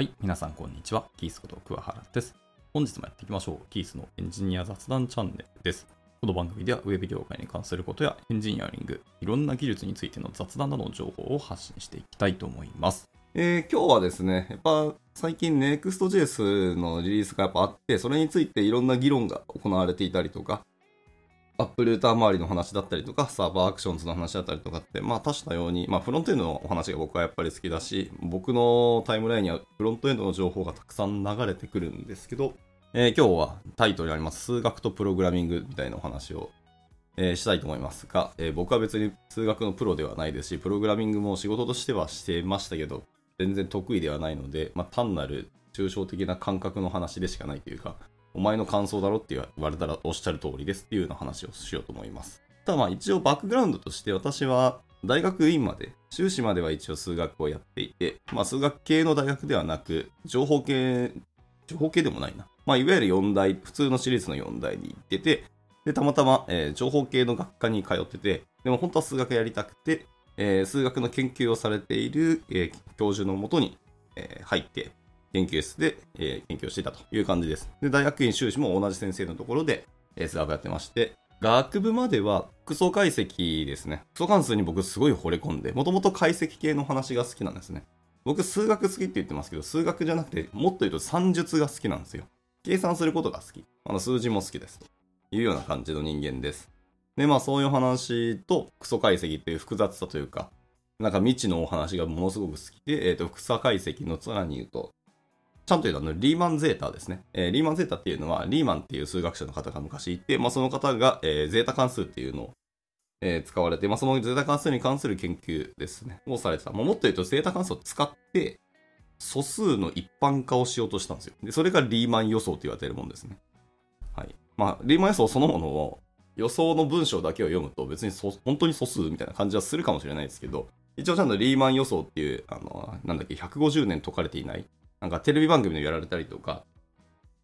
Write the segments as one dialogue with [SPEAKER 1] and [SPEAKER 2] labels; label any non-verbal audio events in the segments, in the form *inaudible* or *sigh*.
[SPEAKER 1] はい、皆さんこんにちは。キースこと桑原です。本日もやっていきましょう。キースのエンジニア雑談チャンネルです。この番組ではウェブ業界に関することやエンジニアリング、いろんな技術についての雑談などの情報を発信していきたいと思います。
[SPEAKER 2] えー今日はですね、やっぱ最近 Next.js のリリースがやっぱあって、それについていろんな議論が行われていたりとか、 App Router 周りの話だったりとか、サーバーアクションズの話だったりとかって、まあ多種多様に、まあフロントエンドのお話が僕はやっぱり好きだし、僕のタイムラインにはフロントエンドの情報がたくさん流れてくるんですけど、えー今日はタイトルにあります数学とプログラミングみたいなお話をえーしたいと思いますが、えー僕は別に数学のプロではないですし、プログラミングも仕事としてはしてましたけど、全然得意ではないので、まあ、単なる抽象的な感覚の話でしかないというか、お前の感想だろって言われたらおっしゃる通りですっていうような話をしようと思います。ただまあ一応バックグラウンドとして私は大学院まで、修士までは一応数学をやっていて、まあ数学系の大学ではなく、情報系、情報系でもないな。まあいわゆる4大、普通の私立の4大に行ってて、で、たまたま、えー情報系の学科に通ってて、でも本当は数学やりたくて、えー数学の研究をされている、えー教授のもとに、えー入って、研究室で、えー研究をしていたという感じです。で、大学院修士も同じ先生のところで、えー数学やってまして、学部までは複素解析ですね。複素関数に僕すごい惚れ込んで、もともと解析系の話が好きなんですね。僕数学好きって言ってますけど、数学じゃなくて、もっと言うと算術が好きなんですよ。計算することが好き。あの数字も好きです。というような感じの人間です。で、まあそういう話と、クソ解析っていう複雑さというか、なんか未知のお話がものすごく好きで、えっ、と、複素解析のさらに言うと、ちゃんと言うとあの、リーマンゼータですね。えーリーマンゼータっていうのは、リーマンっていう数学者の方が昔いて、まあその方が、えーゼータ関数っていうのを、えー使われて、まあそのゼータ関数に関する研究ですね、をされてた。まあ、もっと言うと、ゼータ関数を使って、素数の一般化をしようとしたんですよ。で、それがリーマン予想と言われているものですね。はい。まあ、リーマン予想そのものを、予想の文章だけを読むと別に本当に素数みたいな感じはするかもしれないですけど、一応ちゃんとリーマン予想っていう、あの、なんだっけ、150年解かれていない、なんかテレビ番組でやられたりとか、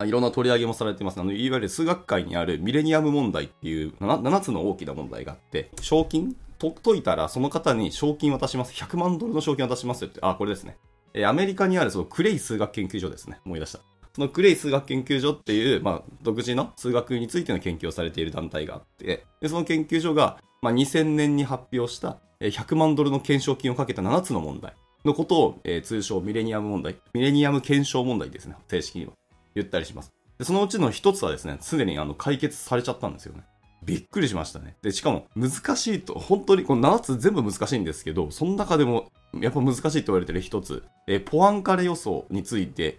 [SPEAKER 2] いろんな取り上げもされてます。あの、いわゆる数学界にあるミレニアム問題っていう 7, 7つの大きな問題があって、賞金？と解いたらその方に賞金渡します。100万ドルの賞金渡しますよって、あ、これですね。えアメリカにあるそのクレイ数学研究所ですね。思い出した。そのクレイ数学研究所っていう、まあ、独自の数学についての研究をされている団体があって、でその研究所が、まあ、2000年に発表した100万ドルの懸賞金をかけた7つの問題のことを、えー通称ミレニアム問題、ミレニアム検証問題ですね。正式には。言ったりします。でそのうちの一つはですね、すでにあの解決されちゃったんですよね。びっくりしましたね。で、しかも難しいと、本当にこの7つ全部難しいんですけど、その中でもやっぱ難しいと言われてる一つ、えーポアンカレ予想について、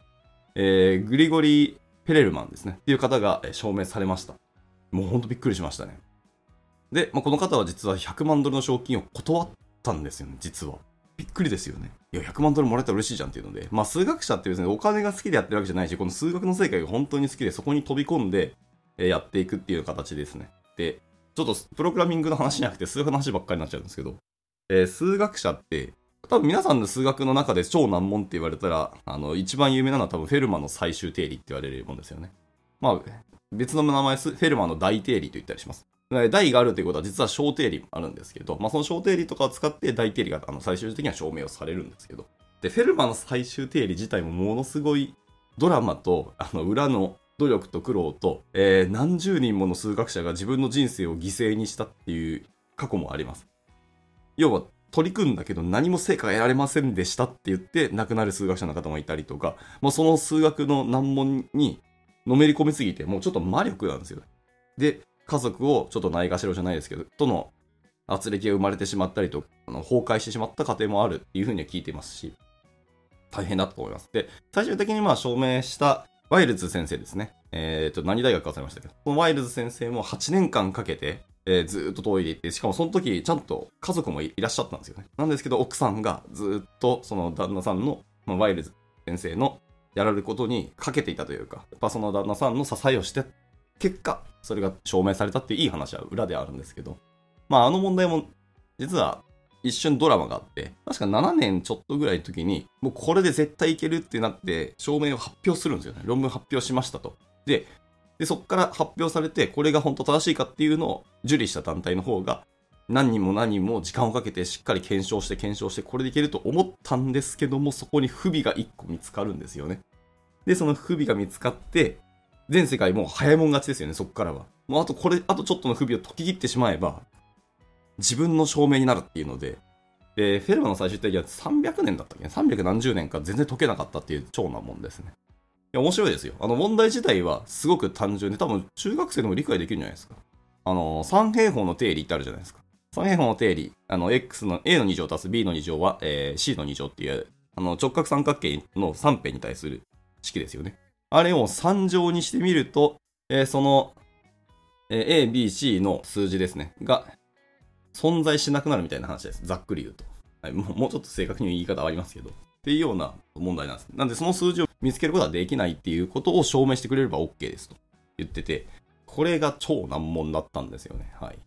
[SPEAKER 2] えーグリゴリー・ペレルマンですね。っていう方が証明されました。もう本当びっくりしましたね。で、まあ、この方は実は100万ドルの賞金を断ったんですよね、実は。びっくりですよね。いや、100万ドルもらえたら嬉しいじゃんっていうので、まあ、数学者って別にお金が好きでやってるわけじゃないし、この数学の世界が本当に好きで、そこに飛び込んで、えやっていくっていう形ですね。で、ちょっとプログラミングの話じゃなくて数学の話ばっかりになっちゃうんですけど、えー数学者って、多分皆さんの数学の中で超難問って言われたら、あの、一番有名なのは多分フェルマの最終定理って言われるもんですよね。まあ、別の名前、フェルマの大定理と言ったりします。で大があるということは実は小定理もあるんですけど、まあ、その小定理とかを使って大定理があの最終的には証明をされるんですけど、で、フェルマの最終定理自体もものすごいドラマと、あの、裏の努力と苦労と、えー何十人もの数学者が自分の人生を犠牲にしたっていう過去もあります。要は、取り組んだけど何も成果が得られませんでしたって言って亡くなる数学者の方もいたりとか、もうその数学の難問にのめり込みすぎて、もうちょっと魔力なんですよ。で、家族をちょっとないがしろじゃないですけど、との圧力が生まれてしまったりと、あの崩壊してしまった家庭もあるっていうふうには聞いてますし、大変だと思います。で、最終的にまあ証明したワイルズ先生ですね。えっ、と、何大学か忘れましたけど、このワイルズ先生も8年間かけて、えーずっと遠いで行って、しかもその時ちゃんと家族もいらっしゃったんですよね。なんですけど、奥さんがずっとその旦那さんの、まあ、ワイルズ先生のやられることにかけていたというか、やっぱその旦那さんの支えをして、結果、それが証明されたっていういい話は裏であるんですけど、まああの問題も、実は一瞬ドラマがあって、確か7年ちょっとぐらいの時に、もうこれで絶対いけるってなって、証明を発表するんですよね。論文発表しましたと。で、でそこから発表されて、これが本当正しいかっていうのを受理した団体の方が、何人も何人も時間をかけてしっかり検証して検証してこれでいけると思ったんですけども、そこに不備が1個見つかるんですよね。で、その不備が見つかって、全世界もう早いもん勝ちですよね、そこからは。もうあとこれ、あとちょっとの不備を解き切ってしまえば、自分の証明になるっていうので、で、フェルマの最終的には300年だったっけ？ね ?300 何十年か全然解けなかったっていう超なもんですね。いや、面白いですよ。あの問題自体はすごく単純で、多分中学生でも理解できるんじゃないですか。あの、三平方の定理ってあるじゃないですか。三平方の定理、あの、x の a の2乗足す b の2乗は、えー、c の2乗っていう、あの、直角三角形の3辺に対する式ですよね。あれを3乗にしてみると、えー、その、えー、A、B、C の数字ですね、が存在しなくなるみたいな話です。ざっくり言うと。はい、もうもうちょっと正確に言い方はありますけど。っていうような問題なんです。なんでその数字を見つけることはできないっていうことを証明してくれれば OK ですと言ってて、これが超難問だったんですよね。はい。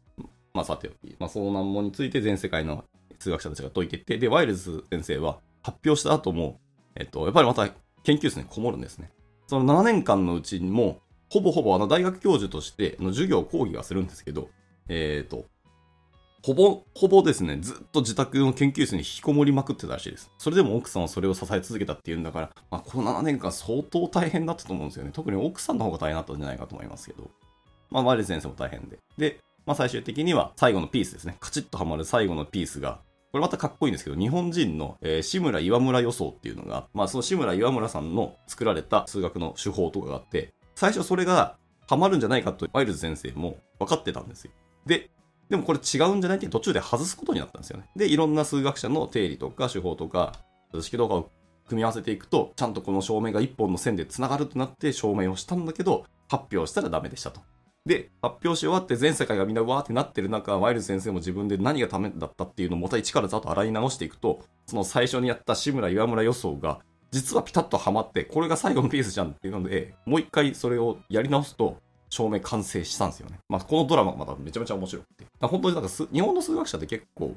[SPEAKER 2] まあさておき、まあその難問について全世界の数学者たちが解いていって、で、ワイルズ先生は発表した後も、えっと、やっぱりまた研究室にこもるんですね。その7年間のうちにも、ほぼほぼあの大学教授としての授業講義はするんですけど、えっ、ー、と、ほぼ、ほぼですね、ずっと自宅の研究室に引きこもりまくってたらしいです。それでも奥さんはそれを支え続けたっていうんだから、まあ、この7年間相当大変だったと思うんですよね。特に奥さんの方が大変だったんじゃないかと思いますけど。まあ、マリ先生も大変で。で、まあ、最終的には最後のピースですね。カチッとはまる最後のピースが、これまたかっこいいんですけど、日本人の、えー、志村岩村予想っていうのが、まあ、その志村岩村さんの作られた数学の手法とかがあって、最初それがハマるんじゃないかとワイルズ先生も分かってたんですよ。で、でもこれ違うんじゃないって途中で外すことになったんですよね。で、いろんな数学者の定理とか手法とか、図式とかを組み合わせていくと、ちゃんとこの証明が一本の線で繋がるとなって証明をしたんだけど、発表したらダメでしたと。で、発表し終わって全世界がみんなわーってなってる中、ワイルズ先生も自分で何がためだったっていうのをまた一からざっと洗い直していくと、その最初にやった志村岩村予想が、実はピタッとはまって、これが最後のピースじゃんっていうので、もう一回それをやり直すと、証明完成したんですよね。まあ、このドラマがまためちゃめちゃ面白くて。本当になんか日本の数学者って結構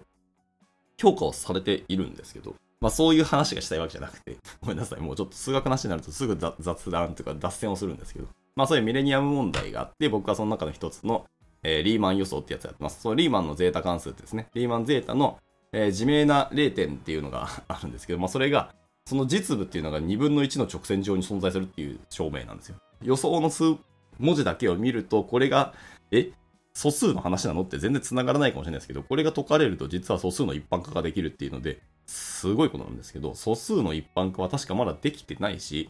[SPEAKER 2] 評価をされているんですけど、まあそういう話がしたいわけじゃなくて、ごめんなさい、もうちょっと数学なしになるとすぐ雑談というか脱線をするんですけど、まあそういうミレニアム問題があって、僕はその中の一つの、えー、リーマン予想ってやつやってます。そのリーマンのゼータ関数ってですね、リーマンゼータの、えー、自明な0点っていうのが *laughs* あるんですけど、まあそれが、その実部っていうのが2分の1の直線上に存在するっていう証明なんですよ。予想の数文字だけを見ると、これが、え、素数の話なの？って全然繋がらないかもしれないですけど、これが解かれると実は素数の一般化ができるっていうので、すごいことなんですけど、素数の一般化は確かまだできてないし、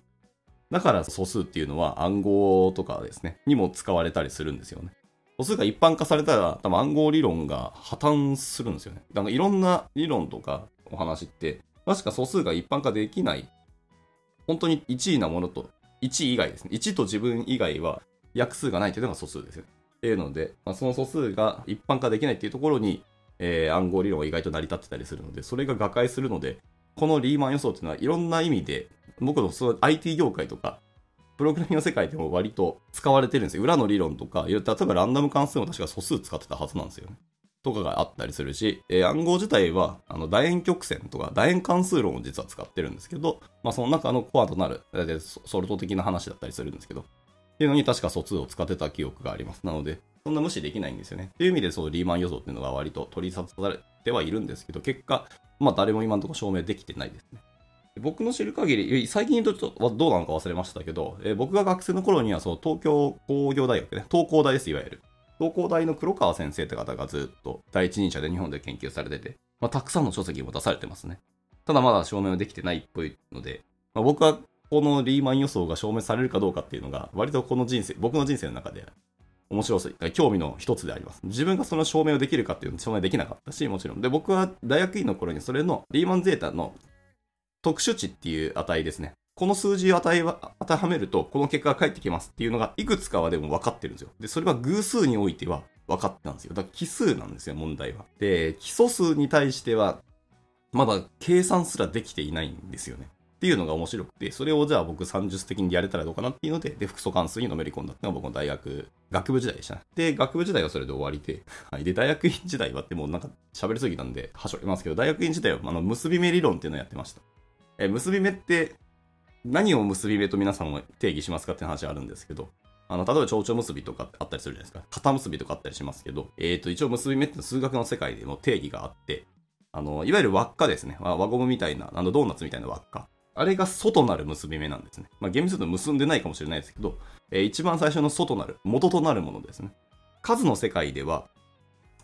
[SPEAKER 2] だから素数っていうのは暗号とかですね、にも使われたりするんですよね。素数が一般化されたら多分暗号理論が破綻するんですよね。だからいろんな理論とかお話って、確か素数が一般化できない、本当に1位なものと、1以外ですね。1と自分以外は約数がないというのが素数ですよ。っていうので、まあ、その素数が一般化できないっていうところに、えー、暗号理論が意外と成り立ってたりするので、それが瓦解するので、このリーマン予想っていうのはいろんな意味で、僕のその IT 業界とか、プログラミングの世界でも割と使われてるんですよ。裏の理論とか、例えばランダム関数も確か素数使ってたはずなんですよね。とかがあったりするし、えー、暗号自体は、あの、楕円曲線とか楕円関数論を実は使ってるんですけど、まあ、その中のコアとなる、ソルト的な話だったりするんですけど、っていうのに確か疎通を使ってた記憶があります。なので、そんな無視できないんですよね。っていう意味で、そう、リーマン予想っていうのが割と取り沙汰されてはいるんですけど、結果、まあ誰も今のところ証明できてないですね。僕の知る限り、最近言うとどうなのか忘れましたけど、え僕が学生の頃にはその東京工業大学ね、東工大です、いわゆる。東工大の黒川先生って方がずっと第一人者で日本で研究されてて、まあ、たくさんの書籍も出されてますね。ただまだ証明はできてないっぽいので、まあ、僕はこのリーマン予想が証明されるかどうかっていうのが、割とこの人生、僕の人生の中で面白さ、興味の一つであります。自分がその証明をできるかっていうのを証明できなかったし、もちろん。で、僕は大学院の頃にそれのリーマンゼータの特殊値っていう値ですね。この数字を値は当てはめると、この結果が返ってきますっていうのが、いくつかはでも分かってるんですよ。で、それは偶数においては分かってたんですよ。だから奇数なんですよ、問題は。で、基礎数に対しては、まだ計算すらできていないんですよね。っていうのが面白くて、それをじゃあ僕30的にやれたらどうかなっていうので、で、複素関数にのめり込んだっていうのが僕の大学、学部時代でしたね。で、学部時代はそれで終わりで、はい。で、大学院時代はってもうなんか喋りすぎたんで、はしょりますけど、大学院時代はあの、結び目理論っていうのをやってました。え、結び目って、何を結び目と皆さんも定義しますかって話あるんですけど、あの、例えば蝶々結びとかあったりするじゃないですか。肩結びとかあったりしますけど、えっ、と、一応結び目って数学の世界でも定義があって、あの、いわゆる輪っかですね。輪ゴムみたいな、あの、ドーナツみたいな輪っか。あれが外なる結び目なんですね。まあ、厳密に結んでないかもしれないですけど、えー一番最初の外なる、元となるものですね。数の世界では、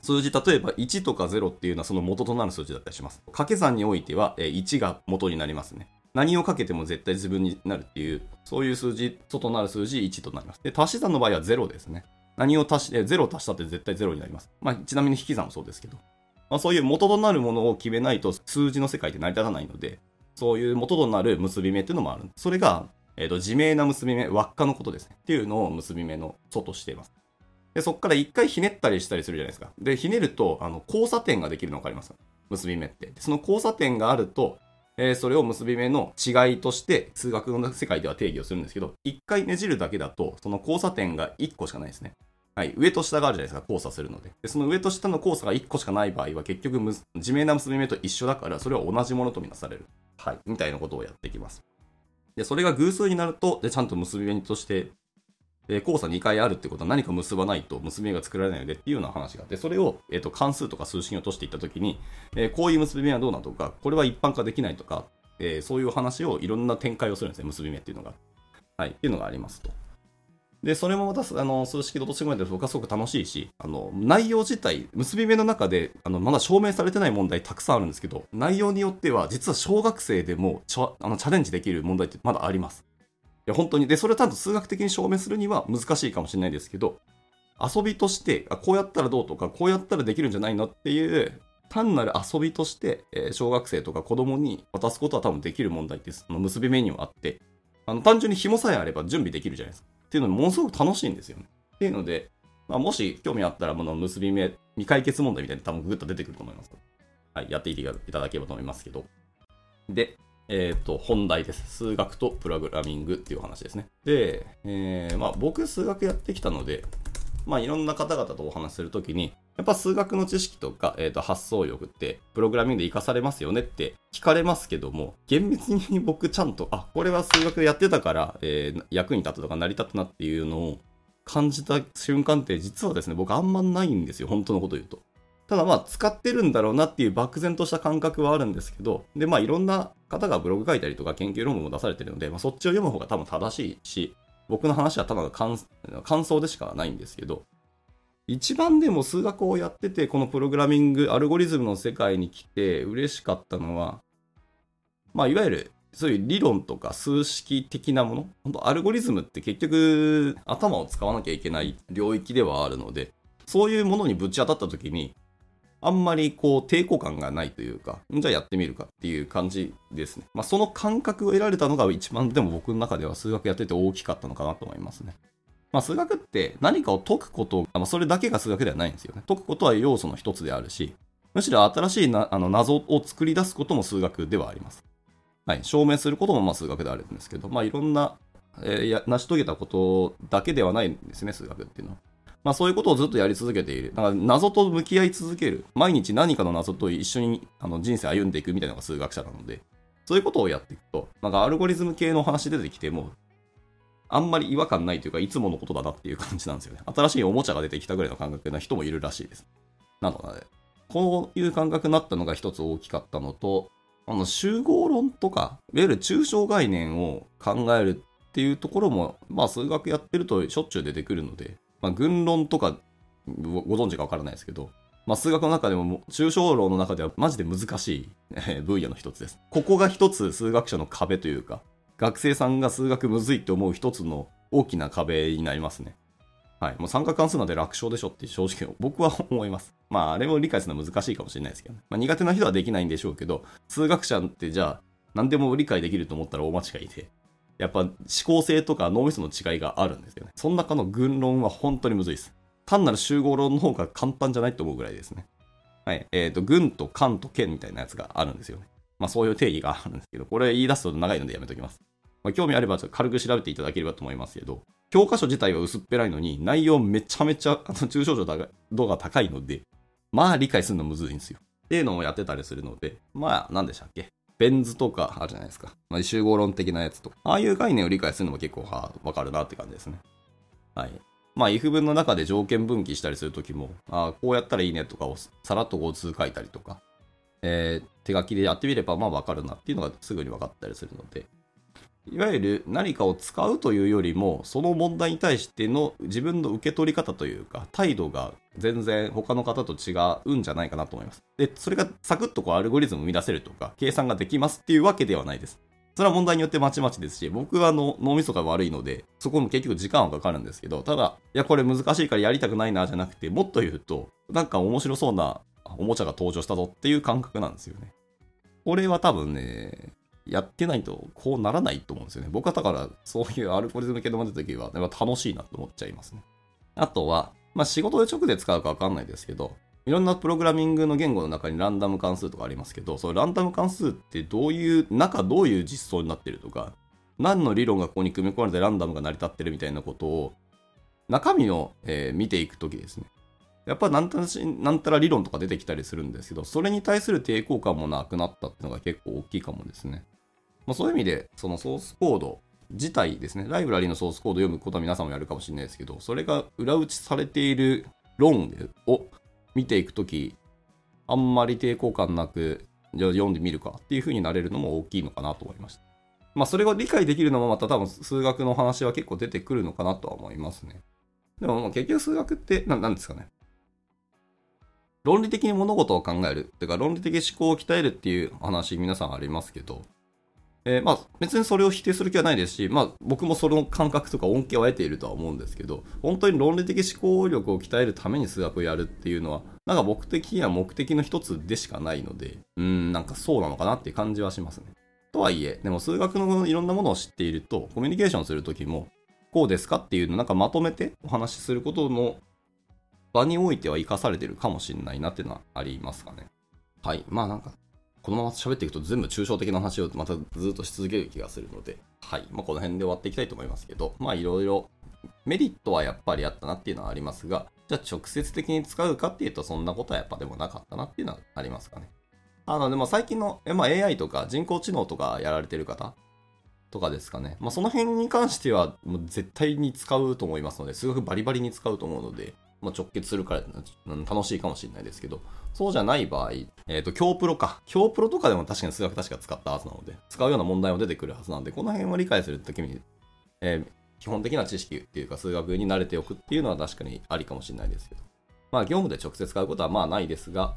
[SPEAKER 2] 数字、例えば1とか0っていうのはその元となる数字だったりします。掛け算においては、1が元になりますね。何をかけても絶対自分になるっていう、そういう数字、外なる数字1となります。で、足し算の場合は0ですね。何を足し、0足したって絶対0になります。まあ、ちなみに引き算もそうですけど。まあ、そういう元となるものを決めないと数字の世界って成り立たないので、そういう元となる結び目っていうのもある。それが、えーと、自明な結び目、輪っかのことですね。っていうのを結び目の祖としています。で、そこから一回ひねったりしたりするじゃないですか。で、ひねると、あの、交差点ができるの分かります？結び目って。でその交差点があると、えーそれを結び目の違いとして、数学の世界では定義をするんですけど、一回ねじるだけだと、その交差点が1個しかないですね。はい、上と下があるじゃないですか、交差するので。で、その上と下の交差が1個しかない場合は、結局、自明な結び目と一緒だから、それは同じものとみなされる。はい、みたいなことをやっていきます。で、それが偶数になると、で、ちゃんと結び目として、で、交差2回あるってことは何か結ばないと結び目が作られないのでっていうような話があって、それを、えっ、と、関数とか数式に落としていったときに、えーこういう結び目はどうなとか、これは一般化できないとか、えーそういう話をいろんな展開をするんですね、結び目っていうのが。はい、っていうのがありますと。で、それもまた、あの、数式で落とし込めて僕はすごく楽しいし、あの、内容自体、結び目の中で、あの、まだ証明されてない問題たくさんあるんですけど、内容によっては、実は小学生でもちょあのチャレンジできる問題ってまだあります。や、本当に。で、それをちゃんと数学的に証明するには難しいかもしれないですけど、遊びとして、あこうやったらどうとか、こうやったらできるんじゃないのっていう、単なる遊びとして、え小学生とか子供に渡すことは多分できる問題です。あの結び目にはあって、あの単純に紐さえあれば準備できるじゃないですか。っていうのもものすごく楽しいんですよね。っていうので、まあ、もし興味あったら、この結び目、未解決問題みたいに多分グッと出てくると思います。はい、やっていただければと思いますけど。で、えっ、と、本題です。数学とプログラミングっていう話ですね。で、えーまあ僕数学やってきたので、まあいろんな方々とお話しするときに、やっぱ数学の知識とか、えーと発想力って、プログラミングで活かされますよねって聞かれますけども、厳密に僕ちゃんと、あ、これは数学やってたから、えー役に立ったとか成り立ったなっていうのを感じた瞬間って実はですね、僕あんまないんですよ、本当のこと言うと。ただまあ使ってるんだろうなっていう漠然とした感覚はあるんですけど、でまあいろんな方がブログ書いたりとか研究論文も出されてるので、まあ、そっちを読む方が多分正しいし、僕の話はただの感想でしかないんですけど、一番でも数学をやってて、このプログラミング、アルゴリズムの世界に来て嬉しかったのは、まあいわゆるそういう理論とか数式的なもの、本当アルゴリズムって結局頭を使わなきゃいけない領域ではあるので、そういうものにぶち当たった時に、あんまりこう抵抗感がないというか、じゃあやってみるかっていう感じですね。まあその感覚を得られたのが一番でも僕の中では数学やってて大きかったのかなと思いますね。まあ数学って何かを解くこと、まあそれだけが数学ではないんですよね。解くことは要素の一つであるし、むしろ新しいなあの謎を作り出すことも数学ではあります。はい。証明することもまあ数学であるんですけど、まあいろんな、えー成し遂げたことだけではないんですね、数学っていうのは。まあそういうことをずっとやり続けている。だから謎と向き合い続ける。毎日何かの謎と一緒にあの人生歩んでいくみたいなのが数学者なので、そういうことをやっていくと、なんかアルゴリズム系の話出てきても、あんまり違和感ないというか、いつものことだなっていう感じなんですよね。新しいおもちゃが出てきたぐらいの感覚な人もいるらしいです。なので、こういう感覚になったのが一つ大きかったのと、あの集合論とか、いわゆる抽象概念を考えるっていうところも、まあ数学やってるとしょっちゅう出てくるので、まあ群論とかご存知かわからないですけど、まあ数学の中でもも抽象論の中ではマジで難しい分野の一つです。ここが一つ数学者の壁というか、学生さんが数学むずいって思う一つの大きな壁になりますね。はい。もう三角関数なんて楽勝でしょって正直 *laughs* 僕は思います。まああれを理解するのは難しいかもしれないですけど、ね、まあ苦手な人はできないんでしょうけど、数学者ってじゃあ何でも理解できると思ったら大間違いで、やっぱ思考性とか脳みその違いがあるんですよね。その中の群論は本当にむずいです。単なる集合論の方が簡単じゃないと思うぐらいですね。はい。えっ、と、群と間と剣みたいなやつがあるんですよね。まあそういう定義があるんですけど、これ言い出すと長いのでやめときます。まあ、興味あればちょっと軽く調べていただければと思いますけど、教科書自体は薄っぺらいのに、内容めちゃめちゃ、あの、抽象度が高いので、まあ理解するのむずいんですよ。っていうのをやってたりするので、まあ、何でしたっけ？ベン図とかあるじゃないですか。まあ、集合論的なやつとか。ああいう概念を理解するのも結構はわかるなって感じですね。はい。まあ、if 文の中で条件分岐したりするときも、あこうやったらいいねとかをさらっとこう図書いたりとか、えー、手書きでやってみればまあわかるなっていうのがすぐに分かったりするので、いわゆる何かを使うというよりも、その問題に対しての自分の受け取り方というか、態度が全然他の方と違うんじゃないかなと思います。で、それがサクッとこうアルゴリズムを生み出せるとか、計算ができますっていうわけではないです。それは問題によってまちまちですし、僕はあの脳みそが悪いので、そこも結局時間はかかるんですけど、ただ、いや、これ難しいからやりたくないなじゃなくて、もっと言うと、なんか面白そうなおもちゃが登場したぞっていう感覚なんですよね。これは多分ね、やってないとこうならないと思うんですよね。僕はだからそういうアルゴリズム系の出た時はやっぱ楽しいなと思っちゃいますね。あとは、まあ仕事で直で使うかわかんないですけど、いろんなプログラミングの言語の中にランダム関数とかありますけど、そのランダム関数ってどういう、中どういう実装になってるとか、何の理論がここに組み込まれてランダムが成り立ってるみたいなことを、中身を、えー、見ていくときですね。やっぱなんたらなんたら理論とか出てきたりするんですけど、それに対する抵抗感もなくなったっていうのが結構大きいかもですね。まあ、そういう意味で、そのソースコード自体ですね、ライブラリのソースコードを読むことは皆さんもやるかもしれないですけど、それが裏打ちされている論を見ていくとき、あんまり抵抗感なく、じゃあ読んでみるかっていう風になれるのも大きいのかなと思いました。まあ、それが理解できるのもまた多分数学の話は結構出てくるのかなとは思いますね。でも結局数学って何ですかね。論理的に物事を考えるっていうか論理的思考を鍛えるっていう話皆さんありますけど、えー、まあ別にそれを否定する気はないですし、まあ僕もその感覚とか恩恵を得ているとは思うんですけど、本当に論理的思考力を鍛えるために数学をやるっていうのは、なんか僕的には目的の一つでしかないので、うん、なんかそうなのかなっていう感じはしますね。とはいえ、でも数学のいろんなものを知っていると、コミュニケーションするときも、こうですかっていうのをなんかまとめてお話しすることの場においては生かされてるかもしれないなっていうのはありますかね。はい。まあなんか、このまま喋っていくと全部抽象的な話をまたずっとし続ける気がするので、はい。まあこの辺で終わっていきたいと思いますけど、まあいろいろメリットはやっぱりあったなっていうのはありますが、じゃあ直接的に使うかっていうとそんなことはやっぱでもなかったなっていうのはありますかね。あの、でも最近の、まあ、AI とか人工知能とかやられてる方とかですかね。まあその辺に関してはもう絶対に使うと思いますので、数学バリバリに使うと思うので、まあ、直結するから楽しいかもしれないですけど、そうじゃない場合、えっ、ー、と、京プロか。京プロとかでも確かに数学確か使ったはずなので、使うような問題も出てくるはずなので、この辺を理解するときに、えー、基本的な知識っていうか数学に慣れておくっていうのは確かにありかもしれないですけど。まあ、業務で直接使うことはまあないですが、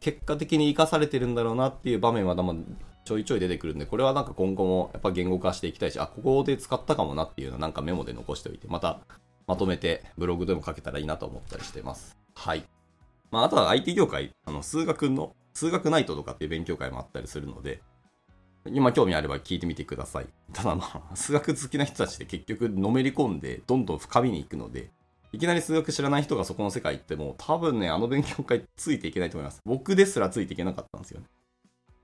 [SPEAKER 2] 結果的に活かされてるんだろうなっていう場面はまちょいちょい出てくるんで、これはなんか今後もやっぱ言語化していきたいし、あ、ここで使ったかもなっていうのはなんかメモで残しておいて、またまとめてブログでも書けたらいいなと思ったりしてます。はい。まあ、あとは IT 業界、あの、数学の、数学ナイトとかっていう勉強会もあったりするので、今興味あれば聞いてみてください。*laughs* ただまあ、数学好きな人たちで結局のめり込んで、どんどん深みに行くので、いきなり数学知らない人がそこの世界行っても、多分ね、あの勉強会ついていけないと思います。僕ですらついていけなかったんですよね。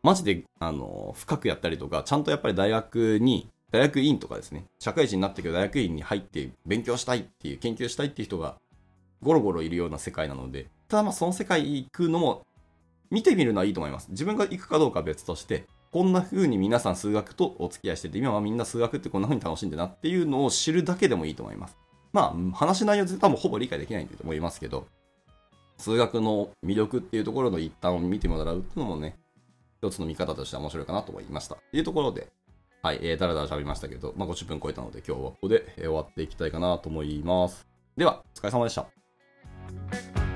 [SPEAKER 2] マジで、あの、深くやったりとか、ちゃんとやっぱり大学に大学院とかですね、社会人になってけど大学院に入って勉強したいっていう、研究したいっていう人がゴロゴロいるような世界なので、ただまあその世界行くのも見てみるのはいいと思います。自分が行くかどうかは別として、こんな風に皆さん数学とお付き合いしてて、今はみんな数学ってこんな風に楽しんでなっていうのを知るだけでもいいと思います。まあ、話内容多分ほぼ理解できないと思いますけど、数学の魅力っていうところの一端を見てもらうっていうのもね、一つの見方としては面白いかなと思いました。というところで、はい、えー、だらだら喋りましたけど、まあ、50分超えたので今日はここで終わっていきたいかなと思います。では、お疲れ様でした。